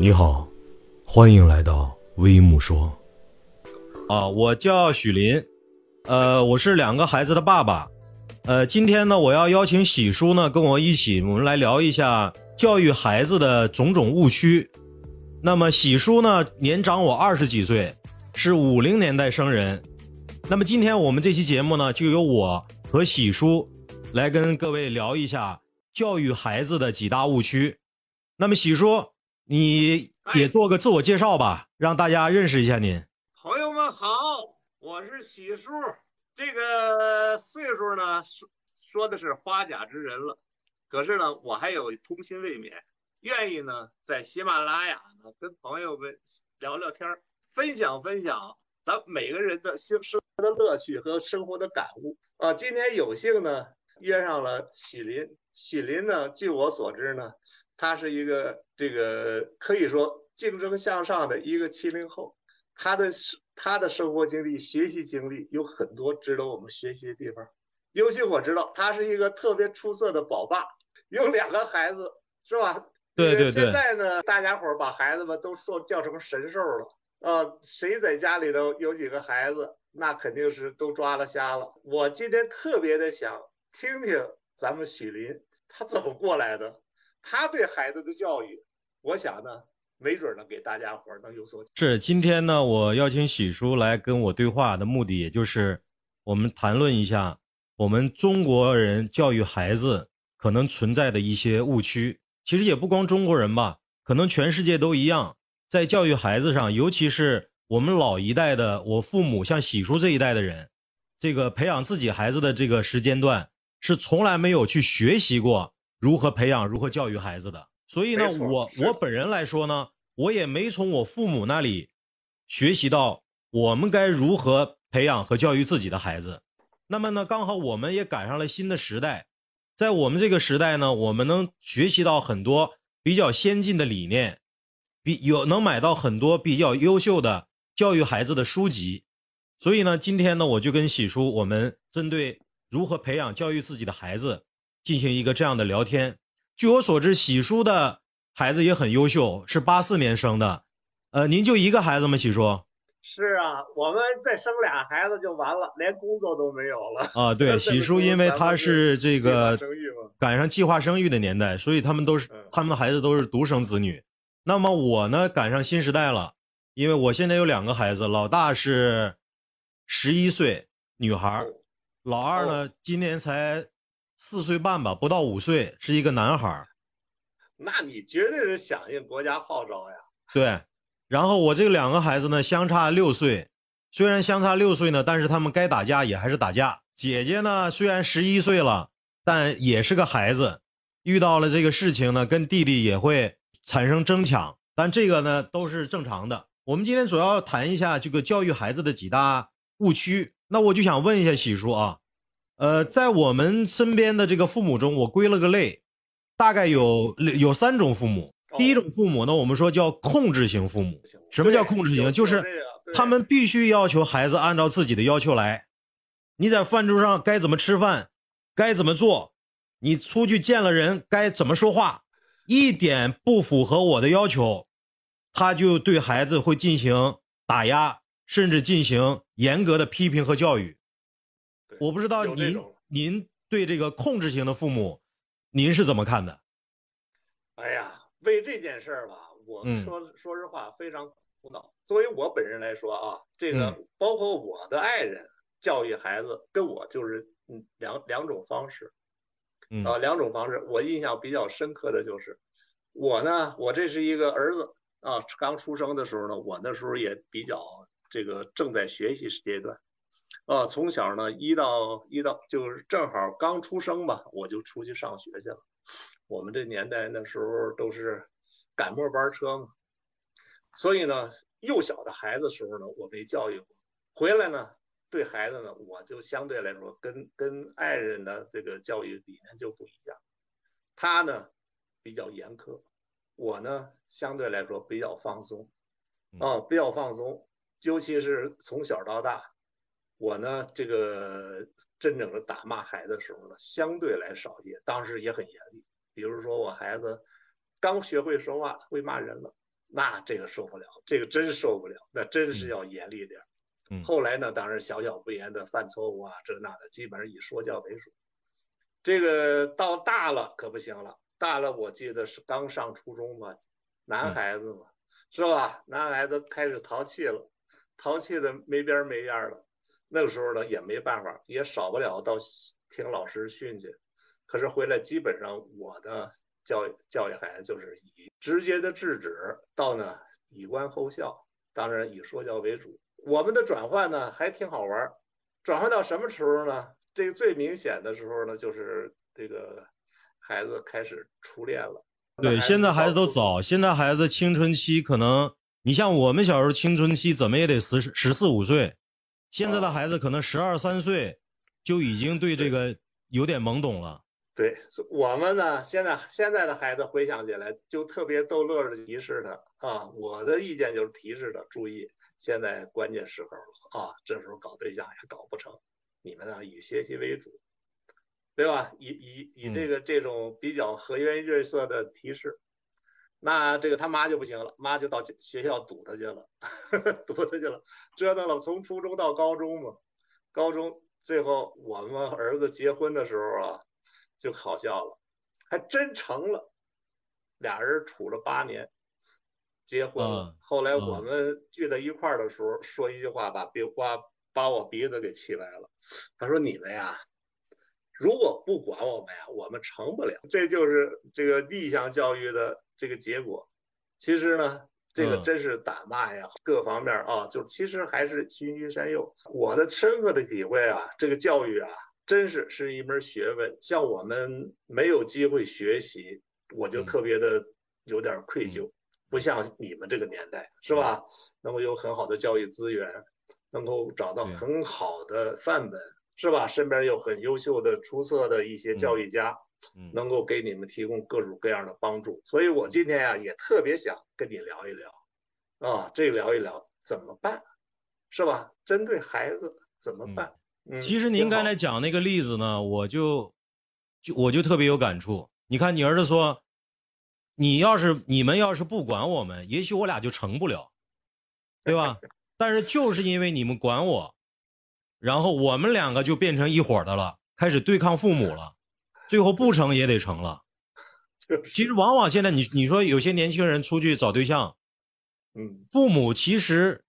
你好，欢迎来到微木说。啊，我叫许林，呃，我是两个孩子的爸爸，呃，今天呢，我要邀请喜叔呢跟我一起，我们来聊一下教育孩子的种种误区。那么喜叔呢，年长我二十几岁，是五零年代生人。那么今天我们这期节目呢，就由我和喜叔来跟各位聊一下教育孩子的几大误区。那么喜叔，你也做个自我介绍吧，让大家认识一下您。朋友们好，我是喜叔。这个岁数呢，说说的是花甲之人了，可是呢，我还有童心未泯，愿意呢在喜马拉雅呢跟朋友们聊聊天儿，分享分享咱每个人的生生活的乐趣和生活的感悟啊。今天有幸呢约上了喜林，喜林呢，据我所知呢，他是一个这个可以说竞争向上的一个七零后。他的他的生活经历、学习经历有很多值得我们学习的地方。尤其我知道他是一个特别出色的宝爸，有两个孩子，是吧？对对对。现在呢，大家伙儿把孩子们都说叫成神兽了。呃，谁在家里头有几个孩子，那肯定是都抓了瞎了。我今天特别的想听听咱们许林他怎么过来的，他对孩子的教育，我想呢。没准能给大家伙能有所是今天呢，我邀请喜叔来跟我对话的目的，也就是我们谈论一下我们中国人教育孩子可能存在的一些误区。其实也不光中国人吧，可能全世界都一样，在教育孩子上，尤其是我们老一代的，我父母像喜叔这一代的人，这个培养自己孩子的这个时间段，是从来没有去学习过如何培养、如何教育孩子的。所以呢，我我本人来说呢。我也没从我父母那里学习到我们该如何培养和教育自己的孩子。那么呢，刚好我们也赶上了新的时代，在我们这个时代呢，我们能学习到很多比较先进的理念，比有能买到很多比较优秀的教育孩子的书籍。所以呢，今天呢，我就跟喜叔，我们针对如何培养教育自己的孩子进行一个这样的聊天。据我所知，喜叔的。孩子也很优秀，是八四年生的，呃，您就一个孩子吗？喜叔？是啊，我们再生俩孩子就完了，连工作都没有了。啊，对，喜叔，因为他是这个赶上计划生育的年代，所以他们都是他们的孩子都是独生子女。那么我呢，赶上新时代了，因为我现在有两个孩子，老大是十一岁女孩，老二呢今年才四岁半吧，不到五岁，是一个男孩。那你绝对是响应国家号召呀！对，然后我这两个孩子呢，相差六岁，虽然相差六岁呢，但是他们该打架也还是打架。姐姐呢，虽然十一岁了，但也是个孩子，遇到了这个事情呢，跟弟弟也会产生争抢，但这个呢都是正常的。我们今天主要谈一下这个教育孩子的几大误区。那我就想问一下喜叔啊，呃，在我们身边的这个父母中，我归了个类。大概有有三种父母，第一种父母呢，我们说叫控制型父母。什么叫控制型？就是他们必须要求孩子按照自己的要求来。你在饭桌上该怎么吃饭，该怎么做，你出去见了人该怎么说话，一点不符合我的要求，他就对孩子会进行打压，甚至进行严格的批评和教育。我不知道您您对这个控制型的父母。您是怎么看的？哎呀，为这件事儿吧，我说说实话非常苦恼。作为我本人来说啊，这个包括我的爱人教育孩子，跟我就是嗯两两种方式，啊两种方式。我印象比较深刻的就是，我呢，我这是一个儿子啊，刚出生的时候呢，我那时候也比较这个正在学习阶段。啊，从小呢，一到一到就是正好刚出生吧，我就出去上学去了。我们这年代那时候都是赶末班车嘛，所以呢，幼小的孩子时候呢，我没教育过。回来呢，对孩子呢，我就相对来说跟跟爱人的这个教育理念就不一样。他呢比较严苛，我呢相对来说比较放松，啊，比较放松，尤其是从小到大。我呢，这个真正的打骂孩子的时候呢，相对来少些，当时也很严厉。比如说我孩子刚学会说话，会骂人了，那这个受不了，这个真受不了，那真是要严厉点。后来呢，当然小小不言的犯错误啊，这那的，基本上以说教为主。这个到大了可不行了，大了我记得是刚上初中嘛，男孩子嘛，是吧？男孩子开始淘气了，淘气的没边没样了。那个时候呢，也没办法，也少不了到听老师训去。可是回来基本上我的教育教育孩子就是以直接的制止到呢以观后效，当然以说教为主。我们的转换呢还挺好玩，转换到什么时候呢？这个最明显的时候呢，就是这个孩子开始初恋了。对，现在孩子都早，现在孩子青春期可能，你像我们小时候青春期怎么也得十十四五岁，现在的孩子可能十二三岁就已经对这个有点懵懂了。对我们呢，现在现在的孩子回想起来就特别逗乐的提示他啊，我的意见就是提示他注意，现在关键时候了啊，这时候搞对象也搞不成，你们呢以学习为主，对吧？以以以这个这种比较和颜悦色的提示，那这个他妈就不行了，妈就到学校堵他去了，堵他去了，折腾了从初中到高中嘛，高中最后我们儿子结婚的时候啊。就好笑了，还真成了，俩人处了八年，结婚了。后来我们聚在一块儿的时候，说一句话，把鼻把把我鼻子给气歪了。他说：“你们呀，如果不管我们呀，我们成不了。”这就是这个逆向教育的这个结果。其实呢，这个真是打骂呀，各方面啊，就其实还是循循善诱。我的深刻的体会啊，这个教育啊。真是是一门学问，像我们没有机会学习，我就特别的有点愧疚。不像你们这个年代，是吧？能够有很好的教育资源，能够找到很好的范本，是吧？身边有很优秀的、出色的一些教育家，能够给你们提供各种各样的帮助。所以我今天呀，也特别想跟你聊一聊，啊，这聊一聊怎么办，是吧？针对孩子怎么办？其实您刚才讲那个例子呢，我就就我就特别有感触。你看，你儿子说，你要是你们要是不管我们，也许我俩就成不了，对吧？但是就是因为你们管我，然后我们两个就变成一伙的了，开始对抗父母了，最后不成也得成了。其实往往现在你你说有些年轻人出去找对象，嗯，父母其实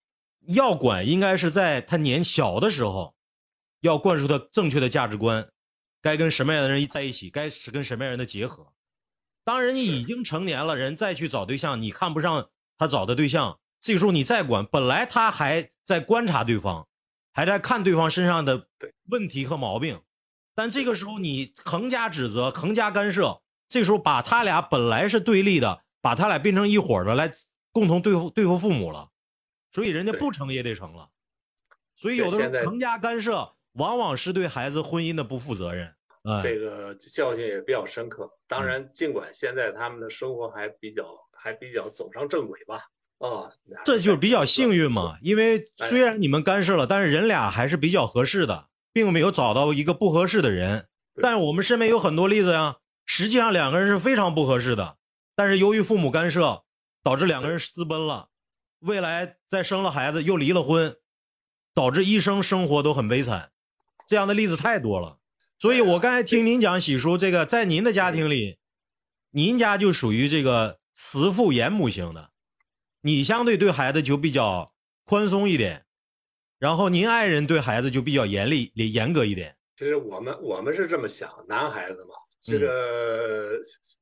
要管，应该是在他年小的时候。要灌输他正确的价值观，该跟什么样的人在一起，该是跟什么样的人的结合。当人已经成年了，人再去找对象，你看不上他找的对象，这个时候你再管，本来他还在观察对方，还在看对方身上的问题和毛病，但这个时候你横加指责，横加干涉，这时候把他俩本来是对立的，把他俩变成一伙的来共同对付对付父母了，所以人家不成也得成了，所以有的时候横加干涉。往往是对孩子婚姻的不负责任，这个教训也比较深刻。当然，尽管现在他们的生活还比较还比较走上正轨吧，啊，这就比较幸运嘛。因为虽然你们干涉了，但是人俩还是比较合适的，并没有找到一个不合适的人。但是我们身边有很多例子呀，实际上两个人是非常不合适的，但是由于父母干涉，导致两个人私奔了，未来再生了孩子又离了婚，导致一生生活都很悲惨。这样的例子太多了，所以我刚才听您讲喜叔这个，在您的家庭里，您家就属于这个慈父严母型的，你相对对孩子就比较宽松一点，然后您爱人对孩子就比较严厉、严格一点。其实我们我们是这么想，男孩子嘛，这个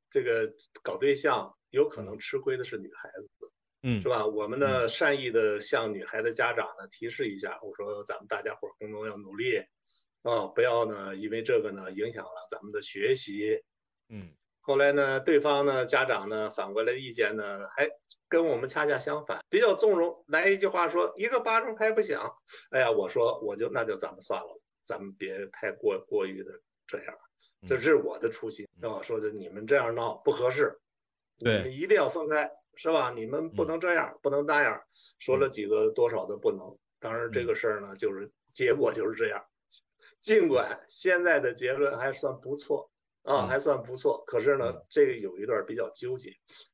这个搞对象有可能吃亏的是女孩子，嗯，是吧？我们呢善意的向女孩的家长呢提示一下，我说咱们大家伙共同要努力。啊，不要呢，因为这个呢影响了咱们的学习。嗯，后来呢，对方呢家长呢反过来意见呢，还跟我们恰恰相反，比较纵容。来一句话说，一个巴掌拍不响。哎呀，我说我就那就咱们算了，咱们别太过过于的这样。这是我的初心，啊，说的你们这样闹不合适，你们一定要分开，是吧？你们不能这样，不能那样。说了几个多少的不能，当然这个事儿呢，就是结果就是这样。尽管现在的结论还算不错，啊，还算不错。可是呢，这个有一段比较纠结，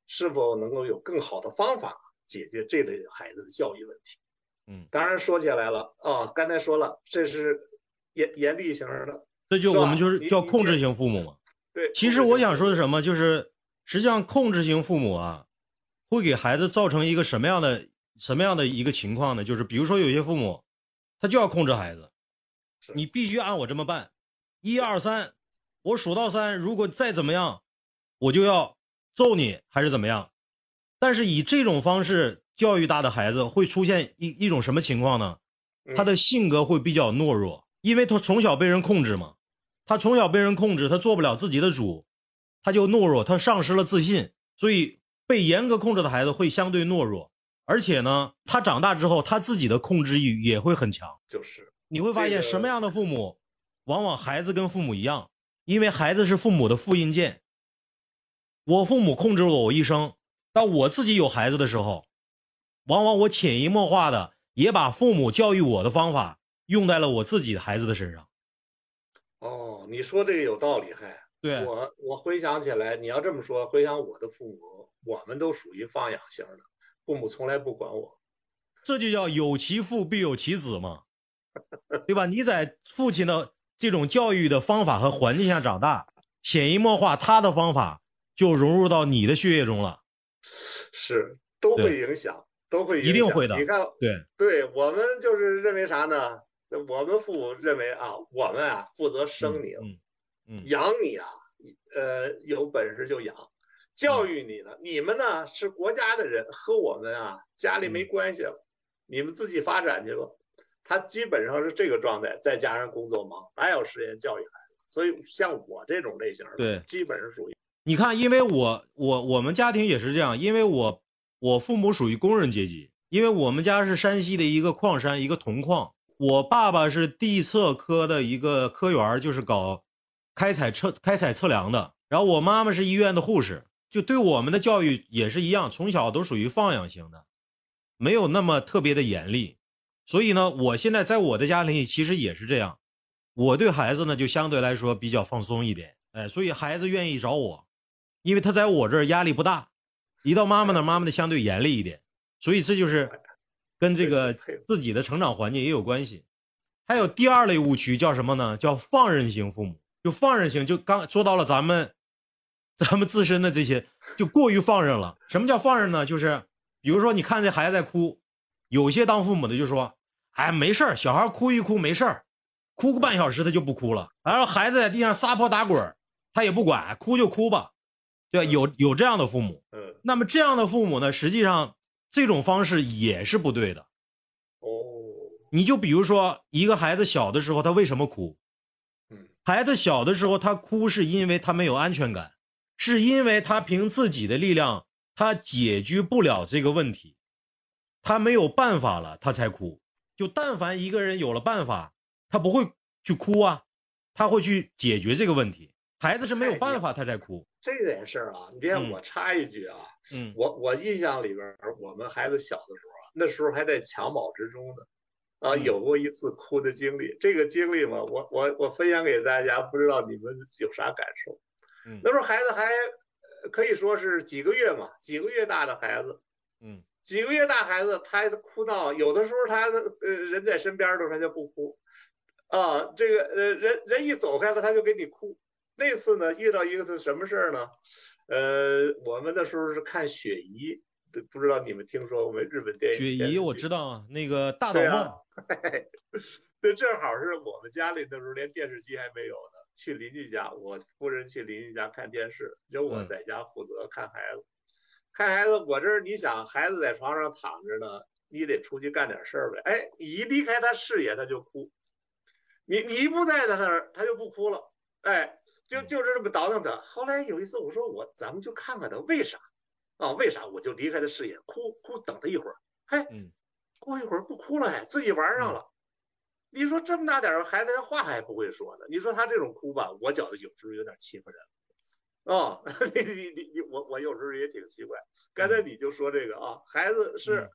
是否能够有更好的方法解决这类孩子的教育问题？嗯，当然说起来了啊，刚才说了，这是严严厉型的，这就我们就是叫控制型父母嘛。对，其实我想说的什么，就是实际上控制型父母啊，会给孩子造成一个什么样的什么样的一个情况呢？就是比如说有些父母，他就要控制孩子，你必须按我这么办，一二三。我数到三，如果再怎么样，我就要揍你，还是怎么样？但是以这种方式教育大的孩子，会出现一一种什么情况呢？他的性格会比较懦弱，因为他从小被人控制嘛。他从小被人控制，他做不了自己的主，他就懦弱，他丧失了自信。所以被严格控制的孩子会相对懦弱，而且呢，他长大之后，他自己的控制欲也会很强。就是你会发现，什么样的父母，往往孩子跟父母一样。因为孩子是父母的复印件，我父母控制了我一生，当我自己有孩子的时候，往往我潜移默化的也把父母教育我的方法用在了我自己的孩子的身上。哦，你说这个有道理，还对我我回想起来，你要这么说，回想我的父母，我们都属于放养型的，父母从来不管我，这就叫有其父必有其子嘛，对吧？你在父亲的。这种教育的方法和环境下长大，潜移默化，他的方法就融入到你的血液中了，是都会影响，都会一定会的。你看，对，对我们就是认为啥呢？我们父母认为啊，我们啊负责生你，嗯，养你啊，呃，有本事就养，教育你呢。你们呢是国家的人，和我们啊家里没关系了，你们自己发展去吧。他基本上是这个状态，再加上工作忙，哪有时间教育孩子？所以像我这种类型的，对，基本是属于你看，因为我我我们家庭也是这样，因为我我父母属于工人阶级，因为我们家是山西的一个矿山，一个铜矿，我爸爸是地测科的一个科员，就是搞开采测开采测量的，然后我妈妈是医院的护士，就对我们的教育也是一样，从小都属于放养型的，没有那么特别的严厉。所以呢，我现在在我的家里其实也是这样，我对孩子呢就相对来说比较放松一点，哎，所以孩子愿意找我，因为他在我这儿压力不大，一到妈妈那，妈妈的相对严厉一点，所以这就是跟这个自己的成长环境也有关系。还有第二类误区叫什么呢？叫放任型父母，就放任型，就刚说到了咱们，咱们自身的这些就过于放任了。什么叫放任呢？就是比如说你看这孩子在哭，有些当父母的就说。哎，没事儿，小孩哭一哭没事儿，哭个半小时他就不哭了。然后孩子在地上撒泼打滚，他也不管，哭就哭吧，对吧？有有这样的父母，嗯，那么这样的父母呢，实际上这种方式也是不对的。哦，你就比如说一个孩子小的时候他为什么哭？嗯，孩子小的时候他哭是因为他没有安全感，是因为他凭自己的力量他解决不了这个问题，他没有办法了，他才哭。就但凡一个人有了办法，他不会去哭啊，他会去解决这个问题。孩子是没有办法，他在哭。这件事儿啊，你别我插一句啊，嗯，我我印象里边，我们孩子小的时候啊，那时候还在襁褓之中呢，啊，有过一次哭的经历。这个经历嘛，我我我分享给大家，不知道你们有啥感受？嗯，那时候孩子还可以说是几个月嘛，几个月大的孩子，嗯。几个月大孩子，他哭闹，有的时候他呃人在身边的时候他就不哭，啊，这个呃人人一走开了他就给你哭。那次呢遇到一个是什么事儿呢？呃，我们那时候是看雪姨，不知道你们听说过没？日本电影。雪姨我知道啊，那个大岛梦。对，正好是我们家里那时候连电视机还没有呢，去邻居家，我夫人去邻居家看电视，由我在家负责看孩子。看孩子，我这儿你想，孩子在床上躺着呢，你得出去干点事儿呗。哎，你一离开他视野，他就哭。你你一不在他那儿，他就不哭了。哎，就就是这么倒腾他。后来有一次，我说我咱们就看看他为啥啊？为啥？我就离开他视野，哭哭等他一会儿。嘿，过一会儿不哭了，哎，自己玩上了。你说这么大点儿孩子，连话还不会说呢。你说他这种哭吧，我觉得有时候有点欺负人。哦，你你你你我我有时候也挺奇怪，刚才你就说这个啊，孩子是，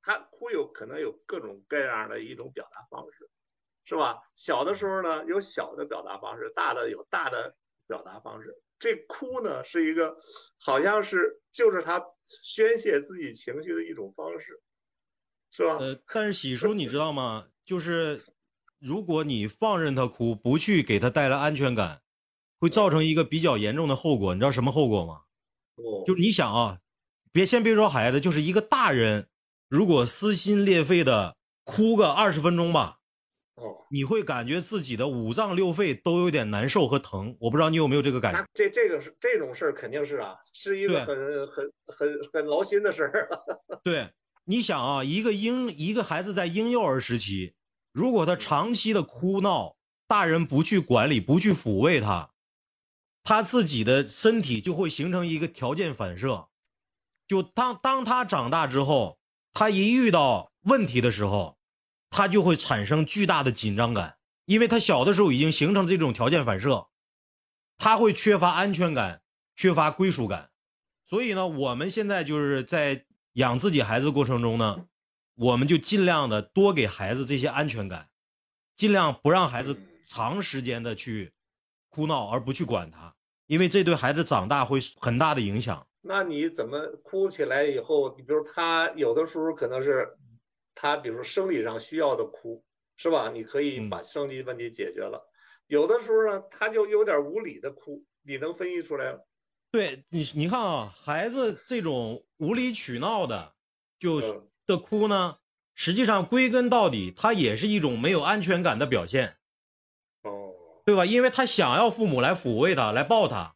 他哭有可能有各种各样的一种表达方式，是吧？小的时候呢有小的表达方式，大的有大的表达方式。这哭呢，是一个好像是就是他宣泄自己情绪的一种方式，是吧？呃，但是喜叔，你知道吗？就是如果你放任他哭，不去给他带来安全感，会造成一个比较严重的后果。你知道什么后果吗？哦，就你想啊，别先别说孩子，就是一个大人，如果撕心裂肺的哭个二十分钟吧。哦你会感觉自己的五脏六肺都有点难受和疼，我不知道你有没有这个感觉。这这个是这种事儿肯定是啊，是一个很很很很劳心的事儿。对，你想啊，一个婴一个孩子在婴幼儿时期，如果他长期的哭闹，大人不去管理，不去抚慰他，他自己的身体就会形成一个条件反射，就当当他长大之后，他一遇到问题的时候。他就会产生巨大的紧张感，因为他小的时候已经形成这种条件反射，他会缺乏安全感，缺乏归属感。所以呢，我们现在就是在养自己孩子过程中呢，我们就尽量的多给孩子这些安全感，尽量不让孩子长时间的去哭闹而不去管他，因为这对孩子长大会很大的影响。那你怎么哭起来以后，你比如他有的时候可能是。他比如说生理上需要的哭，是吧？你可以把生理问题解决了。有的时候呢，他就有点无理的哭，你能分析出来吗？对你，你看啊，孩子这种无理取闹的，就的哭呢，实际上归根到底，它也是一种没有安全感的表现。哦，对吧？因为他想要父母来抚慰他，来抱他，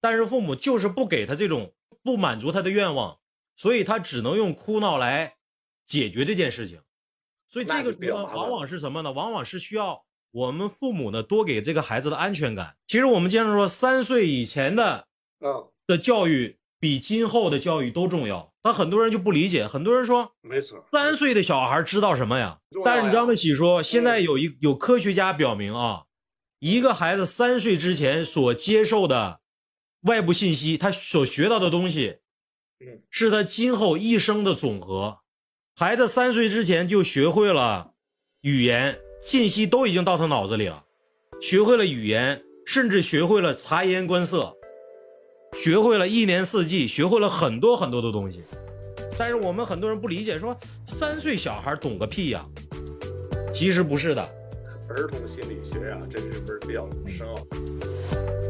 但是父母就是不给他这种，不满足他的愿望，所以他只能用哭闹来。解决这件事情，所以这个时候往往是什么呢？往往是需要我们父母呢多给这个孩子的安全感。其实我们经常说，三岁以前的嗯的教育比今后的教育都重要。但很多人就不理解，很多人说没错，三岁的小孩知道什么呀？但是你知道吗？喜说现在有一有科学家表明啊，一个孩子三岁之前所接受的外部信息，他所学到的东西，嗯，是他今后一生的总和。孩子三岁之前就学会了语言，信息都已经到他脑子里了，学会了语言，甚至学会了察言观色，学会了一年四季，学会了很多很多的东西。但是我们很多人不理解，说三岁小孩懂个屁呀？其实不是的，儿童心理学呀，这是门比较深奥。